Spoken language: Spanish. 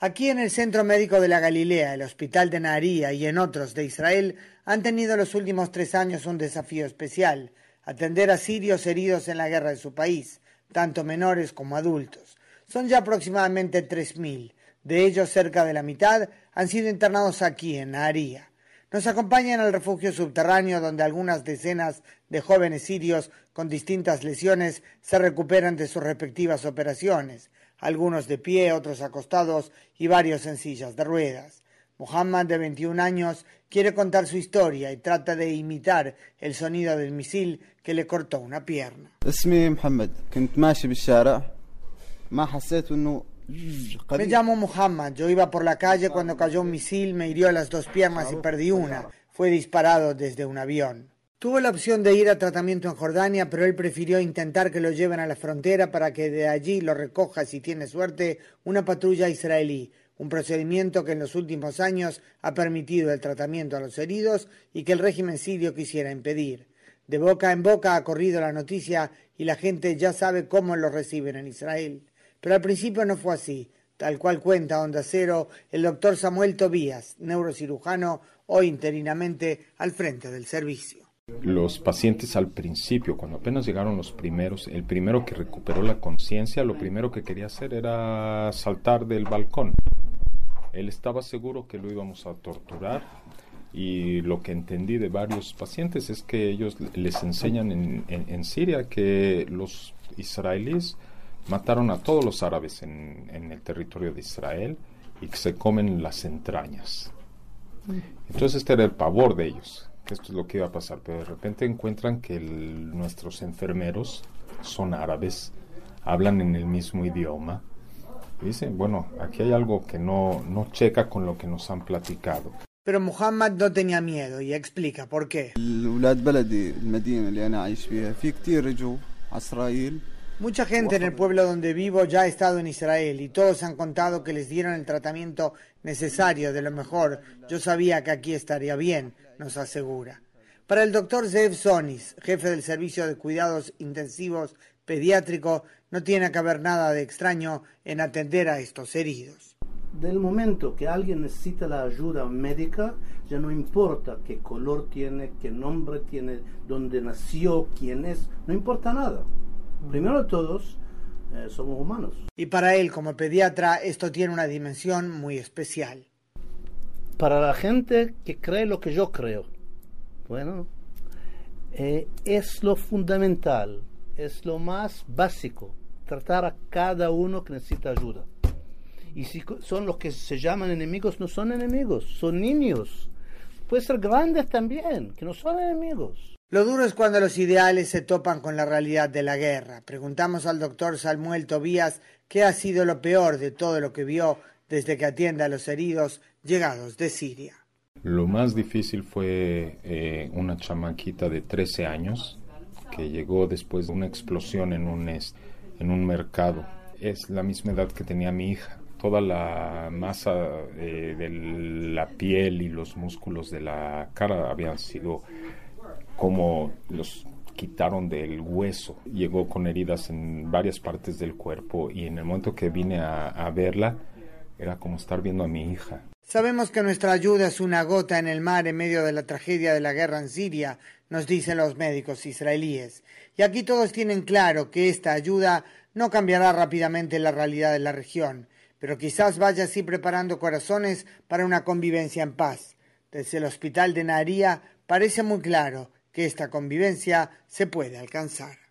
Aquí en el Centro Médico de la Galilea, el Hospital de Naharía y en otros de Israel han tenido los últimos tres años un desafío especial, atender a sirios heridos en la guerra de su país, tanto menores como adultos. Son ya aproximadamente 3.000. De ellos, cerca de la mitad han sido internados aquí en Naharía. Nos acompañan al refugio subterráneo donde algunas decenas de jóvenes sirios con distintas lesiones se recuperan de sus respectivas operaciones algunos de pie, otros acostados y varios en sillas de ruedas. Muhammad, de 21 años, quiere contar su historia y trata de imitar el sonido del misil que le cortó una pierna. Me llamo Muhammad. Yo iba por la calle cuando cayó un misil, me hirió las dos piernas y perdí una. Fue disparado desde un avión. Tuvo la opción de ir a tratamiento en Jordania, pero él prefirió intentar que lo lleven a la frontera para que de allí lo recoja, si tiene suerte, una patrulla israelí, un procedimiento que en los últimos años ha permitido el tratamiento a los heridos y que el régimen sirio quisiera impedir. De boca en boca ha corrido la noticia y la gente ya sabe cómo lo reciben en Israel. Pero al principio no fue así, tal cual cuenta Onda Cero el doctor Samuel Tobías, neurocirujano, hoy interinamente al frente del servicio. Los pacientes al principio, cuando apenas llegaron los primeros, el primero que recuperó la conciencia, lo primero que quería hacer era saltar del balcón. Él estaba seguro que lo íbamos a torturar y lo que entendí de varios pacientes es que ellos les enseñan en, en, Siria que los israelíes mataron a todos los árabes en, en el territorio de Israel y que se comen las entrañas. Entonces este era el pavor de ellos esto es lo que iba a pasar, pero de repente encuentran que nuestros enfermeros son árabes, hablan en el mismo idioma. Y dicen, bueno, aquí hay algo que no, no checa con lo que nos han platicado. Pero Muhammad no tenía miedo y explica por qué. Mucha gente en el pueblo donde vivo ya ha estado en Israel y todos han contado que les dieron el tratamiento necesario, de lo mejor. Yo sabía que aquí estaría bien, nos asegura. Para el doctor Zev Sonis, jefe del Servicio de Cuidados Intensivos Pediátrico, no tiene que haber nada de extraño en atender a estos heridos. Del momento que alguien necesita la ayuda médica, ya no importa qué color tiene, qué nombre tiene, dónde nació, quién es, no importa nada. Primero de todos, eh, somos humanos. Y para él, como pediatra, esto tiene una dimensión muy especial para la gente que cree lo que yo creo. Bueno, eh, es lo fundamental, es lo más básico, tratar a cada uno que necesita ayuda. Y si son los que se llaman enemigos, no son enemigos, son niños. Puede ser grandes también, que no son enemigos. Lo duro es cuando los ideales se topan con la realidad de la guerra. Preguntamos al doctor Samuel Tobías qué ha sido lo peor de todo lo que vio desde que atiende a los heridos llegados de Siria. Lo más difícil fue eh, una chamaquita de 13 años que llegó después de una explosión en un, en un mercado. Es la misma edad que tenía mi hija. Toda la masa eh, de la piel y los músculos de la cara habían sido como los quitaron del hueso. Llegó con heridas en varias partes del cuerpo y en el momento que vine a verla, era como estar viendo a mi hija. Sabemos que nuestra ayuda es una gota en el mar en medio de la tragedia de la guerra en Siria, nos dicen los médicos israelíes. Y aquí todos tienen claro que esta ayuda no cambiará rápidamente la realidad de la región, pero quizás vaya así preparando corazones para una convivencia en paz. Desde el hospital de Naharía parece muy claro que esta convivencia se puede alcanzar.